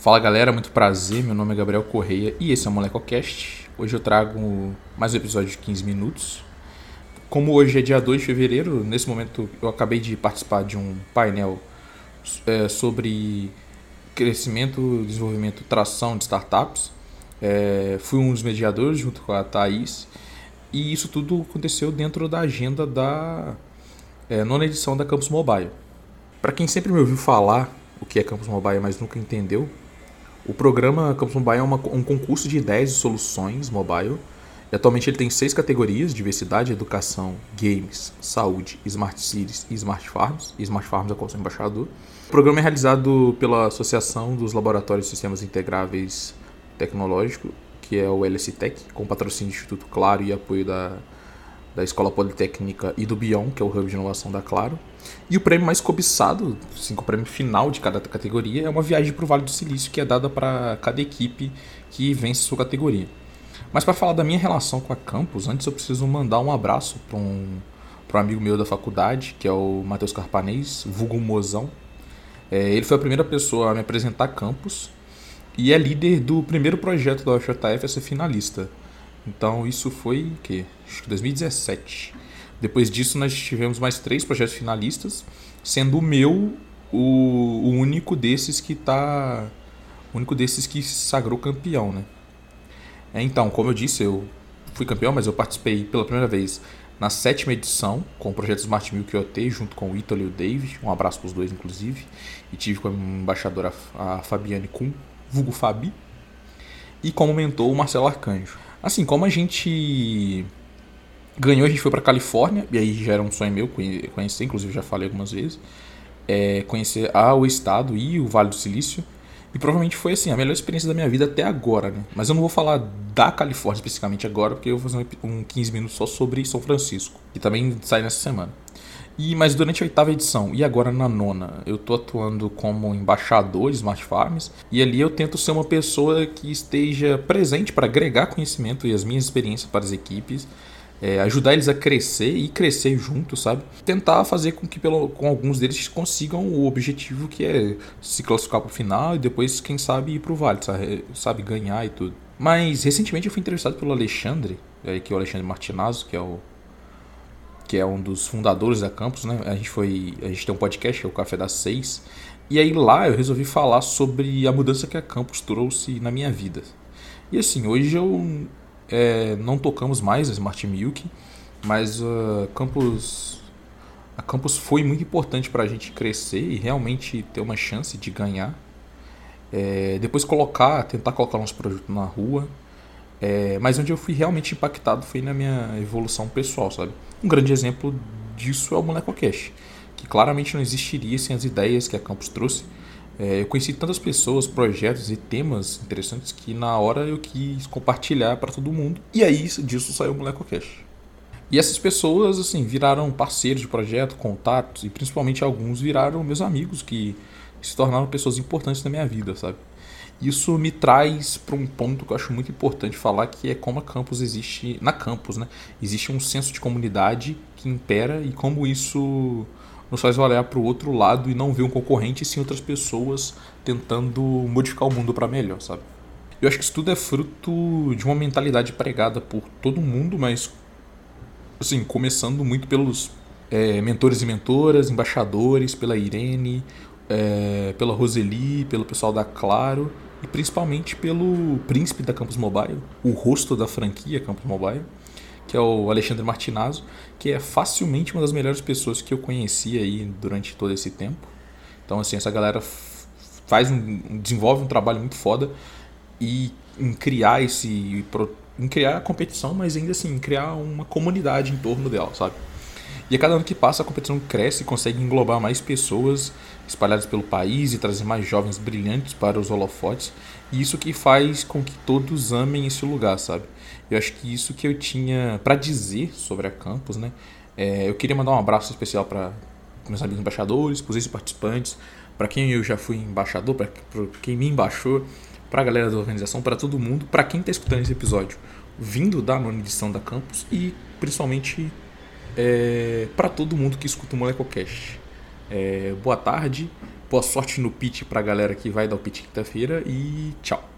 Fala galera, muito prazer. Meu nome é Gabriel Correia e esse é o MolecoCast. Hoje eu trago mais um episódio de 15 minutos. Como hoje é dia 2 de fevereiro, nesse momento eu acabei de participar de um painel é, sobre crescimento, desenvolvimento, tração de startups. É, fui um dos mediadores junto com a Thaís e isso tudo aconteceu dentro da agenda da é, nona edição da Campus Mobile. Para quem sempre me ouviu falar o que é Campus Mobile, mas nunca entendeu, o programa Campus Mobile é uma, um concurso de ideias e soluções mobile. E atualmente ele tem seis categorias: diversidade, educação, games, saúde, smart cities e smart farms. E smart farms é qual sou embaixador. O programa é realizado pela Associação dos Laboratórios de Sistemas Integráveis Tecnológicos, que é o LSTEC, com patrocínio do Instituto Claro e apoio da da Escola Politécnica e do Bion, que é o hub de inovação da Claro. E o prêmio mais cobiçado, assim, o prêmio final de cada categoria, é uma viagem para o Vale do Silício, que é dada para cada equipe que vence sua categoria. Mas para falar da minha relação com a Campus, antes eu preciso mandar um abraço para um, um amigo meu da faculdade, que é o Matheus Carpanês, vulgo Mozão. É, ele foi a primeira pessoa a me apresentar a Campus e é líder do primeiro projeto da UFJF a ser finalista. Então isso foi acho que 2017. Depois disso nós tivemos mais três projetos finalistas, sendo o meu o, o único desses que tá o único desses que sagrou campeão, né? É, então, como eu disse, eu fui campeão, mas eu participei pela primeira vez na sétima edição com o projeto Smart Milk IoT, junto com o Ítalo e o David. Um abraço para os dois, inclusive. E tive como embaixadora a Fabiane Kuhn, vulgo Fabi. E como mentor o Marcelo Arcanjo. Assim, como a gente ganhou, a gente foi para Califórnia, e aí já era um sonho meu conhecer, inclusive já falei algumas vezes, é, conhecer a, o estado e o Vale do Silício. E provavelmente foi assim, a melhor experiência da minha vida até agora, né? Mas eu não vou falar da Califórnia especificamente agora, porque eu vou fazer um 15 minutos só sobre São Francisco, que também sai nessa semana. E, mas durante a oitava edição e agora na nona, eu tô atuando como embaixador de Smart Farms e ali eu tento ser uma pessoa que esteja presente para agregar conhecimento e as minhas experiências para as equipes, é, ajudar eles a crescer e crescer junto, sabe? Tentar fazer com que pelo, com alguns deles consigam o objetivo que é se classificar para o final e depois, quem sabe, ir para o vale, sabe? Ganhar e tudo. Mas recentemente eu fui entrevistado pelo Alexandre, é, que é o Alexandre Martinazzo, que é o que é um dos fundadores da Campus, né? A gente foi, a gente tem um podcast que é o Café das Seis, e aí lá eu resolvi falar sobre a mudança que a Campus trouxe na minha vida. E assim, hoje eu é, não tocamos mais a Smart Milk, mas a Campus a Campus foi muito importante para a gente crescer e realmente ter uma chance de ganhar. É, depois colocar, tentar colocar nosso produto na rua é, mas onde eu fui realmente impactado foi na minha evolução pessoal, sabe? Um grande exemplo disso é o MolecoCast, que claramente não existiria sem as ideias que a Campus trouxe. É, eu conheci tantas pessoas, projetos e temas interessantes que na hora eu quis compartilhar para todo mundo. E aí disso saiu o MolecoCast. E essas pessoas assim viraram parceiros de projeto, contatos e principalmente alguns viraram meus amigos que se tornaram pessoas importantes na minha vida, sabe? Isso me traz para um ponto que eu acho muito importante falar, que é como a campus existe, na campus, né? Existe um senso de comunidade que impera e como isso nos faz olhar para o outro lado e não ver um concorrente, e sim outras pessoas tentando modificar o mundo para melhor, sabe? Eu acho que isso tudo é fruto de uma mentalidade pregada por todo mundo, mas assim, começando muito pelos é, mentores e mentoras, embaixadores, pela Irene, é, pela Roseli, pelo pessoal da Claro e principalmente pelo príncipe da Campus Mobile, o rosto da franquia Campus Mobile, que é o Alexandre Martinazzo, que é facilmente uma das melhores pessoas que eu conheci aí durante todo esse tempo. Então assim, essa galera faz um, desenvolve um trabalho muito foda e em criar esse em criar a competição, mas ainda assim, criar uma comunidade em torno dela, sabe? E a cada ano que passa, a competição cresce e consegue englobar mais pessoas espalhadas pelo país e trazer mais jovens brilhantes para os holofotes. E isso que faz com que todos amem esse lugar, sabe? Eu acho que isso que eu tinha para dizer sobre a campus, né? É, eu queria mandar um abraço especial para meus amigos embaixadores, para os participantes, para quem eu já fui embaixador, para quem me embaixou, para a galera da organização, para todo mundo, para quem está escutando esse episódio vindo da nona edição da campus e principalmente é, para todo mundo que escuta o MolecoCast. É, boa tarde Boa sorte no pitch pra galera que vai dar o pitch quinta-feira e tchau.